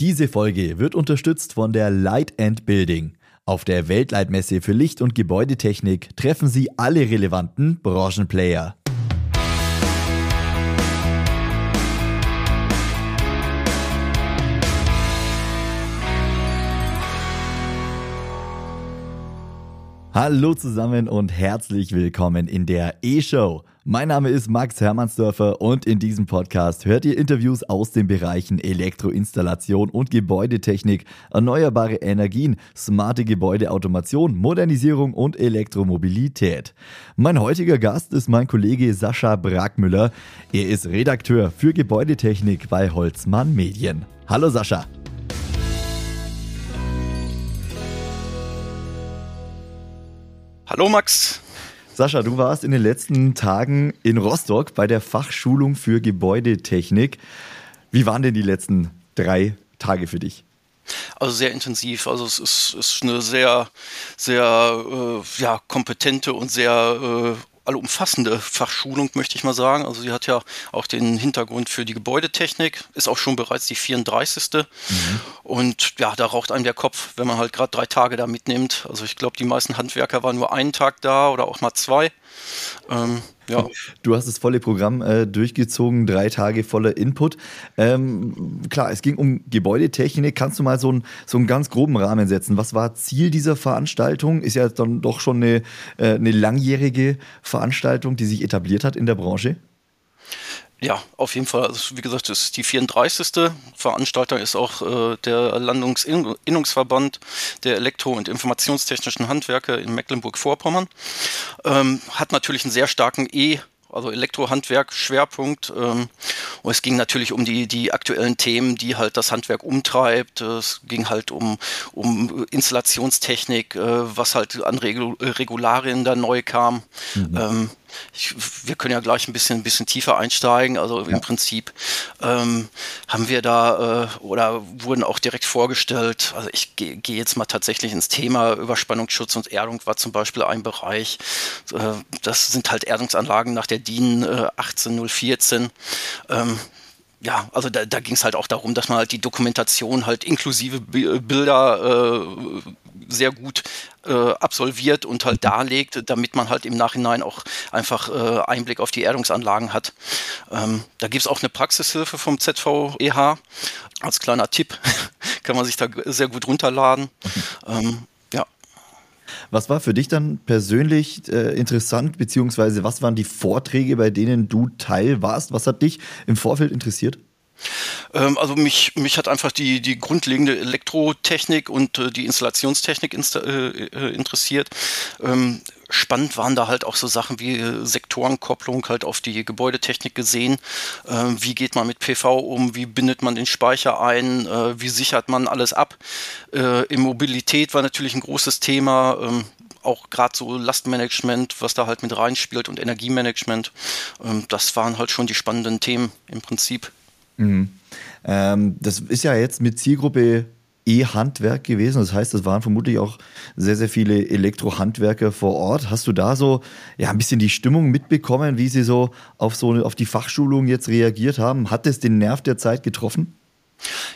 Diese Folge wird unterstützt von der Light and Building. Auf der Weltleitmesse für Licht- und Gebäudetechnik treffen Sie alle relevanten Branchenplayer. Hallo zusammen und herzlich willkommen in der E-Show. Mein Name ist Max Hermannsdörfer und in diesem Podcast hört ihr Interviews aus den Bereichen Elektroinstallation und Gebäudetechnik, erneuerbare Energien, smarte Gebäudeautomation, Modernisierung und Elektromobilität. Mein heutiger Gast ist mein Kollege Sascha Brackmüller. Er ist Redakteur für Gebäudetechnik bei Holzmann Medien. Hallo Sascha. Hallo Max. Sascha, du warst in den letzten Tagen in Rostock bei der Fachschulung für Gebäudetechnik. Wie waren denn die letzten drei Tage für dich? Also sehr intensiv. Also es ist, ist eine sehr, sehr äh, ja, kompetente und sehr äh, allumfassende Fachschulung, möchte ich mal sagen. Also sie hat ja auch den Hintergrund für die Gebäudetechnik, ist auch schon bereits die 34. Mhm. Und ja, da raucht einem der Kopf, wenn man halt gerade drei Tage da mitnimmt. Also ich glaube, die meisten Handwerker waren nur einen Tag da oder auch mal zwei. Ähm, ja. Du hast das volle Programm äh, durchgezogen, drei Tage voller Input. Ähm, klar, es ging um Gebäudetechnik. Kannst du mal so, ein, so einen ganz groben Rahmen setzen? Was war Ziel dieser Veranstaltung? Ist ja dann doch schon eine, äh, eine langjährige Veranstaltung, die sich etabliert hat in der Branche. Ja, auf jeden Fall. Also, wie gesagt, das ist die 34. Veranstalter ist auch äh, der Landungsinnungsverband der Elektro- und Informationstechnischen Handwerke in Mecklenburg-Vorpommern. Ähm, hat natürlich einen sehr starken E- also Elektrohandwerk Schwerpunkt. Ähm, und es ging natürlich um die, die aktuellen Themen, die halt das Handwerk umtreibt. Es ging halt um, um Installationstechnik, äh, was halt an Regularien da neu kam. Mhm. Ähm, ich, wir können ja gleich ein bisschen, ein bisschen tiefer einsteigen. Also ja. im Prinzip ähm, haben wir da äh, oder wurden auch direkt vorgestellt. Also ich gehe geh jetzt mal tatsächlich ins Thema Überspannungsschutz und Erdung war zum Beispiel ein Bereich. Äh, das sind halt Erdungsanlagen nach der DIN äh, 18014. Ähm, ja, also da, da ging es halt auch darum, dass man halt die Dokumentation halt inklusive Bilder äh, sehr gut äh, absolviert und halt darlegt, damit man halt im Nachhinein auch einfach äh, Einblick auf die Erdungsanlagen hat. Ähm, da gibt es auch eine Praxishilfe vom ZVEH. Als kleiner Tipp kann man sich da sehr gut runterladen. Ähm. Was war für dich dann persönlich äh, interessant, beziehungsweise was waren die Vorträge, bei denen du Teil warst? Was hat dich im Vorfeld interessiert? Ähm, also mich, mich hat einfach die, die grundlegende Elektrotechnik und äh, die Installationstechnik insta äh, äh, interessiert. Ähm, spannend waren da halt auch so Sachen wie Sektorenkopplung halt auf die Gebäudetechnik gesehen. Ähm, wie geht man mit PV um? Wie bindet man den Speicher ein? Äh, wie sichert man alles ab? Äh, Immobilität war natürlich ein großes Thema. Ähm, auch gerade so Lastmanagement, was da halt mit reinspielt und Energiemanagement. Ähm, das waren halt schon die spannenden Themen im Prinzip. Mhm. Ähm, das ist ja jetzt mit Zielgruppe E-Handwerk gewesen. Das heißt, es waren vermutlich auch sehr, sehr viele Elektrohandwerker vor Ort. Hast du da so ja, ein bisschen die Stimmung mitbekommen, wie sie so auf, so auf die Fachschulung jetzt reagiert haben? Hat es den Nerv der Zeit getroffen?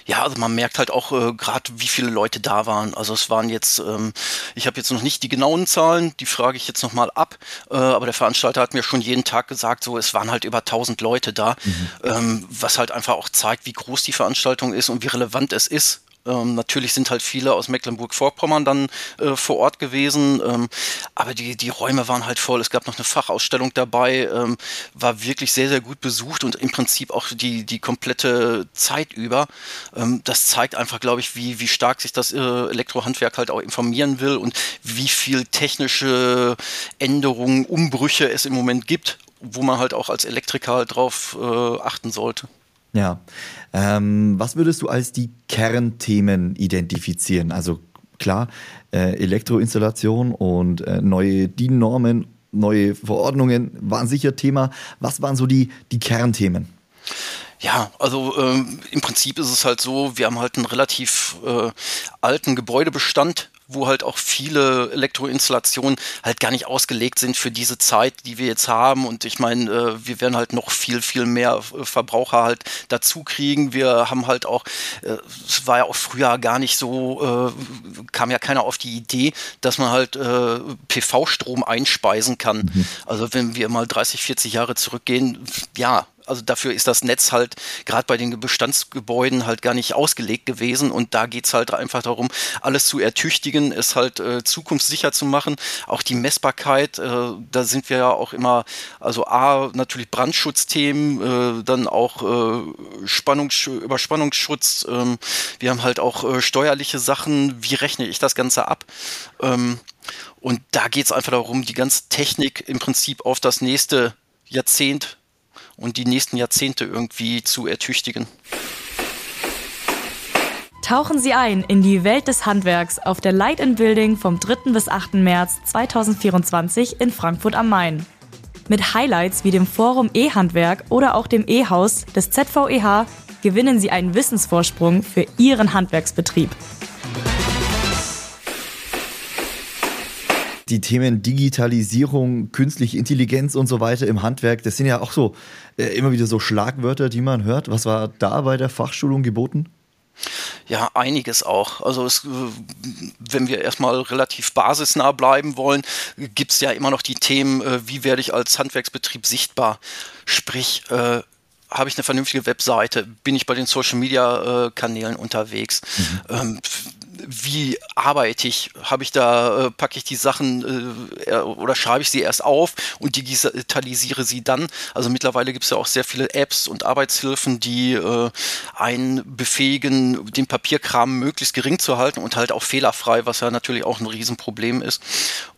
Ja, also man merkt halt auch äh, gerade, wie viele Leute da waren. Also es waren jetzt, ähm, ich habe jetzt noch nicht die genauen Zahlen, die frage ich jetzt nochmal ab, äh, aber der Veranstalter hat mir schon jeden Tag gesagt, so es waren halt über 1000 Leute da, mhm. ähm, was halt einfach auch zeigt, wie groß die Veranstaltung ist und wie relevant es ist ähm, natürlich sind halt viele aus Mecklenburg-Vorpommern dann äh, vor Ort gewesen, ähm, aber die, die Räume waren halt voll. Es gab noch eine Fachausstellung dabei, ähm, war wirklich sehr, sehr gut besucht und im Prinzip auch die, die komplette Zeit über. Ähm, das zeigt einfach, glaube ich, wie, wie stark sich das äh, Elektrohandwerk halt auch informieren will und wie viel technische Änderungen, Umbrüche es im Moment gibt, wo man halt auch als Elektriker halt drauf äh, achten sollte. Ja. Ähm, was würdest du als die Kernthemen identifizieren? Also klar, äh, Elektroinstallation und äh, neue DIN-Normen, neue Verordnungen waren sicher Thema. Was waren so die, die Kernthemen? Ja, also ähm, im Prinzip ist es halt so, wir haben halt einen relativ äh, alten Gebäudebestand wo halt auch viele Elektroinstallationen halt gar nicht ausgelegt sind für diese Zeit, die wir jetzt haben. Und ich meine, äh, wir werden halt noch viel, viel mehr äh, Verbraucher halt dazu kriegen. Wir haben halt auch, äh, es war ja auch früher gar nicht so, äh, kam ja keiner auf die Idee, dass man halt äh, PV-Strom einspeisen kann. Mhm. Also wenn wir mal 30, 40 Jahre zurückgehen, ja, also dafür ist das Netz halt gerade bei den Bestandsgebäuden halt gar nicht ausgelegt gewesen und da geht's halt einfach darum, alles zu ertüchtigen, es halt äh, zukunftssicher zu machen. Auch die Messbarkeit, äh, da sind wir ja auch immer, also A, natürlich Brandschutzthemen, äh, dann auch äh, Spannungs Überspannungsschutz. Ähm, wir haben halt auch äh, steuerliche Sachen, wie rechne ich das Ganze ab? Ähm, und da geht's einfach darum, die ganze Technik im Prinzip auf das nächste Jahrzehnt und die nächsten Jahrzehnte irgendwie zu ertüchtigen. Tauchen Sie ein in die Welt des Handwerks auf der Light in Building vom 3. bis 8. März 2024 in Frankfurt am Main. Mit Highlights wie dem Forum E-Handwerk oder auch dem E-Haus des ZVEH gewinnen Sie einen Wissensvorsprung für Ihren Handwerksbetrieb. Die Themen Digitalisierung, künstliche Intelligenz und so weiter im Handwerk, das sind ja auch so äh, immer wieder so Schlagwörter, die man hört. Was war da bei der Fachschulung geboten? Ja, einiges auch. Also es, wenn wir erstmal relativ basisnah bleiben wollen, gibt es ja immer noch die Themen, äh, wie werde ich als Handwerksbetrieb sichtbar? Sprich, äh, habe ich eine vernünftige Webseite? Bin ich bei den Social Media äh, Kanälen unterwegs? Mhm. Ähm, wie arbeite ich? Habe ich da, äh, packe ich die Sachen äh, oder schreibe ich sie erst auf und digitalisiere sie dann? Also mittlerweile gibt es ja auch sehr viele Apps und Arbeitshilfen, die äh, einen befähigen, den Papierkram möglichst gering zu halten und halt auch fehlerfrei, was ja natürlich auch ein Riesenproblem ist.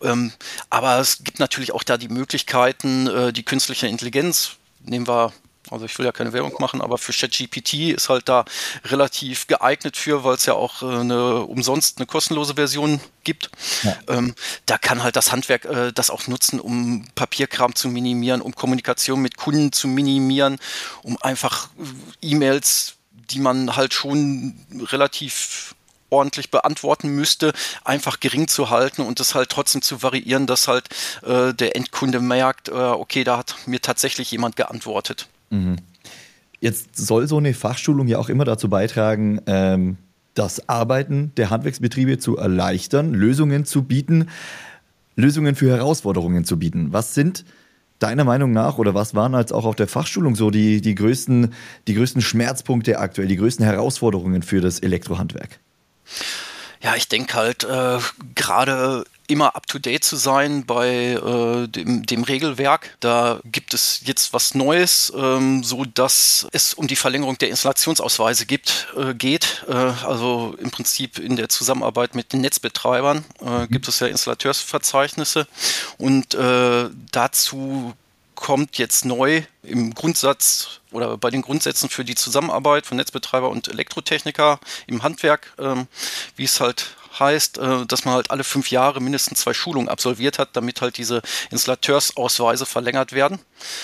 Ähm, aber es gibt natürlich auch da die Möglichkeiten, äh, die künstliche Intelligenz, nehmen wir also ich will ja keine Werbung machen, aber für ChatGPT ist halt da relativ geeignet für, weil es ja auch äh, eine umsonst eine kostenlose Version gibt. Ja. Ähm, da kann halt das Handwerk äh, das auch nutzen, um Papierkram zu minimieren, um Kommunikation mit Kunden zu minimieren, um einfach äh, E-Mails, die man halt schon relativ ordentlich beantworten müsste, einfach gering zu halten und das halt trotzdem zu variieren, dass halt äh, der Endkunde merkt, äh, okay, da hat mir tatsächlich jemand geantwortet. Mhm. Jetzt soll so eine Fachschulung ja auch immer dazu beitragen, ähm, das Arbeiten der Handwerksbetriebe zu erleichtern, Lösungen zu bieten, Lösungen für Herausforderungen zu bieten. Was sind deiner Meinung nach oder was waren als auch auf der Fachschulung so die, die, größten, die größten Schmerzpunkte aktuell, die größten Herausforderungen für das Elektrohandwerk? Ja, ich denke halt, äh, gerade immer up-to-date zu sein bei äh, dem, dem, Regelwerk. Da gibt es jetzt was Neues, ähm, so dass es um die Verlängerung der Installationsausweise gibt, äh, geht. Äh, also im Prinzip in der Zusammenarbeit mit den Netzbetreibern äh, mhm. gibt es ja Installateursverzeichnisse und äh, dazu kommt jetzt neu im Grundsatz oder bei den Grundsätzen für die Zusammenarbeit von Netzbetreiber und Elektrotechniker im Handwerk, ähm, wie es halt heißt, äh, dass man halt alle fünf Jahre mindestens zwei Schulungen absolviert hat, damit halt diese Installateursausweise verlängert werden.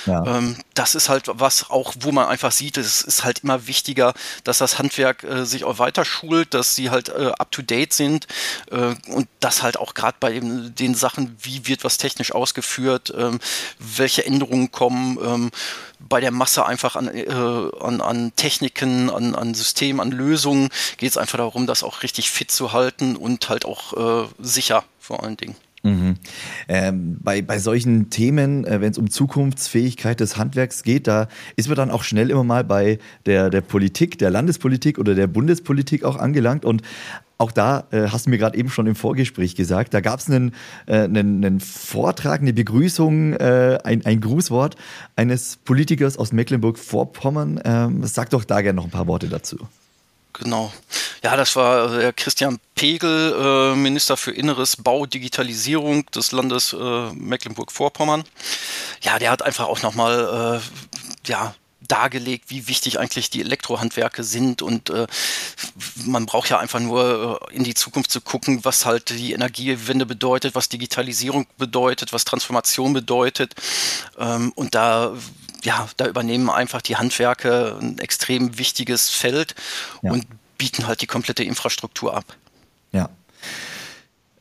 Ja. Ähm, das ist halt was auch, wo man einfach sieht, es ist halt immer wichtiger, dass das Handwerk äh, sich auch weiter schult, dass sie halt äh, up to date sind und das halt auch gerade bei den Sachen, wie wird was technisch ausgeführt, ähm, welche Änderungen kommen, ähm, bei der Masse einfach an, an, an Techniken, an, an Systemen, an Lösungen geht es einfach darum, das auch richtig fit zu halten und halt auch äh, sicher vor allen Dingen. Mhm. Ähm, bei, bei solchen Themen, äh, wenn es um Zukunftsfähigkeit des Handwerks geht, da ist man dann auch schnell immer mal bei der, der Politik, der Landespolitik oder der Bundespolitik auch angelangt. Und auch da äh, hast du mir gerade eben schon im Vorgespräch gesagt, da gab es einen, äh, einen, einen, Vortrag, eine Begrüßung, äh, ein, ein Grußwort eines Politikers aus Mecklenburg-Vorpommern. Ähm, sag doch da gerne noch ein paar Worte dazu. Genau. Ja, das war äh, Christian Pegel, äh, Minister für Inneres, Bau, Digitalisierung des Landes äh, Mecklenburg-Vorpommern. Ja, der hat einfach auch nochmal äh, ja, dargelegt, wie wichtig eigentlich die Elektrohandwerke sind und äh, man braucht ja einfach nur äh, in die Zukunft zu gucken, was halt die Energiewende bedeutet, was Digitalisierung bedeutet, was Transformation bedeutet ähm, und da ja, da übernehmen einfach die Handwerke ein extrem wichtiges Feld ja. und bieten halt die komplette Infrastruktur ab. Ja.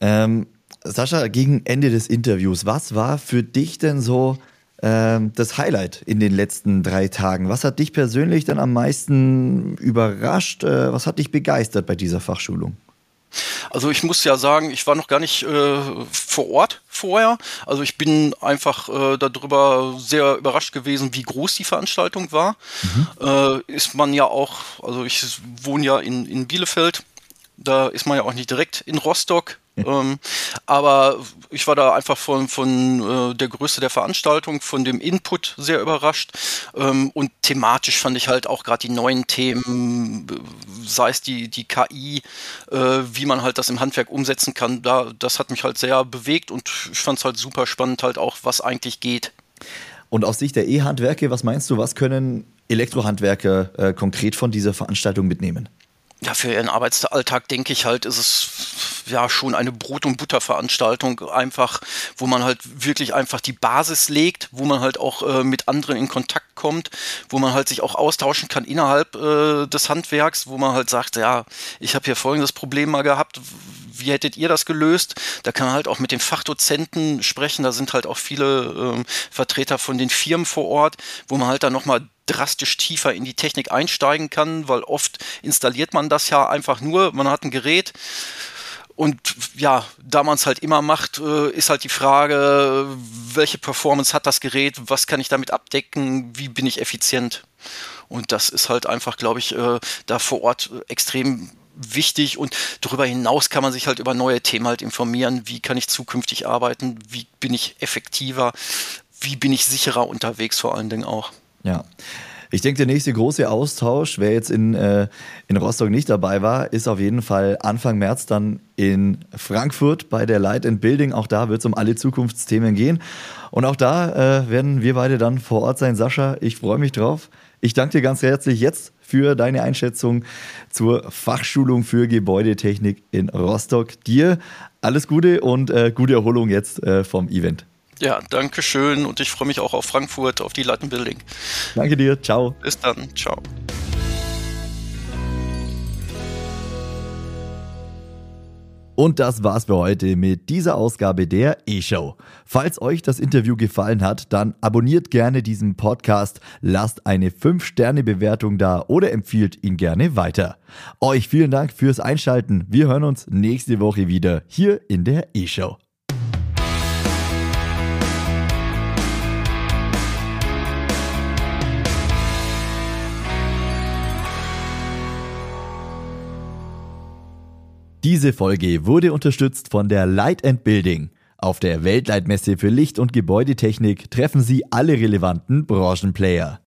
Ähm, Sascha, gegen Ende des Interviews, was war für dich denn so das Highlight in den letzten drei Tagen? Was hat dich persönlich dann am meisten überrascht? Äh, was hat dich begeistert bei dieser Fachschulung? Also ich muss ja sagen, ich war noch gar nicht äh, vor Ort vorher. Also ich bin einfach äh, darüber sehr überrascht gewesen, wie groß die Veranstaltung war. Mhm. Äh, ist man ja auch, also ich wohne ja in, in Bielefeld, da ist man ja auch nicht direkt in Rostock. Ähm, aber ich war da einfach von, von äh, der Größe der Veranstaltung, von dem Input sehr überrascht. Ähm, und thematisch fand ich halt auch gerade die neuen Themen, sei es die, die KI, äh, wie man halt das im Handwerk umsetzen kann, da, das hat mich halt sehr bewegt und ich fand es halt super spannend, halt auch, was eigentlich geht. Und aus Sicht der E-Handwerke, was meinst du, was können Elektrohandwerker äh, konkret von dieser Veranstaltung mitnehmen? Ja, für ihren Arbeitsalltag denke ich halt, ist es ja schon eine Brot- und Butterveranstaltung, einfach, wo man halt wirklich einfach die Basis legt, wo man halt auch äh, mit anderen in Kontakt kommt, wo man halt sich auch austauschen kann innerhalb äh, des Handwerks, wo man halt sagt, ja, ich habe hier folgendes Problem mal gehabt, wie hättet ihr das gelöst? Da kann man halt auch mit den Fachdozenten sprechen, da sind halt auch viele äh, Vertreter von den Firmen vor Ort, wo man halt dann nochmal drastisch tiefer in die Technik einsteigen kann, weil oft installiert man das ja einfach nur, man hat ein Gerät, und ja, da man es halt immer macht, äh, ist halt die Frage, welche Performance hat das Gerät, was kann ich damit abdecken, wie bin ich effizient. Und das ist halt einfach, glaube ich, äh, da vor Ort extrem wichtig und darüber hinaus kann man sich halt über neue Themen halt informieren, wie kann ich zukünftig arbeiten, wie bin ich effektiver, wie bin ich sicherer unterwegs vor allen Dingen auch. Ja. Ich denke, der nächste große Austausch, wer jetzt in, äh, in Rostock nicht dabei war, ist auf jeden Fall Anfang März dann in Frankfurt bei der Light and Building. Auch da wird es um alle Zukunftsthemen gehen. Und auch da äh, werden wir beide dann vor Ort sein. Sascha, ich freue mich drauf. Ich danke dir ganz herzlich jetzt für deine Einschätzung zur Fachschulung für Gebäudetechnik in Rostock. Dir alles Gute und äh, gute Erholung jetzt äh, vom Event. Ja, danke schön und ich freue mich auch auf Frankfurt, auf die Latin Building. Danke dir, ciao. Bis dann, ciao. Und das war's für heute mit dieser Ausgabe der E-Show. Falls euch das Interview gefallen hat, dann abonniert gerne diesen Podcast, lasst eine 5-Sterne-Bewertung da oder empfiehlt ihn gerne weiter. Euch vielen Dank fürs Einschalten. Wir hören uns nächste Woche wieder hier in der E-Show. Diese Folge wurde unterstützt von der Light and Building. Auf der Weltleitmesse für Licht- und Gebäudetechnik treffen Sie alle relevanten Branchenplayer.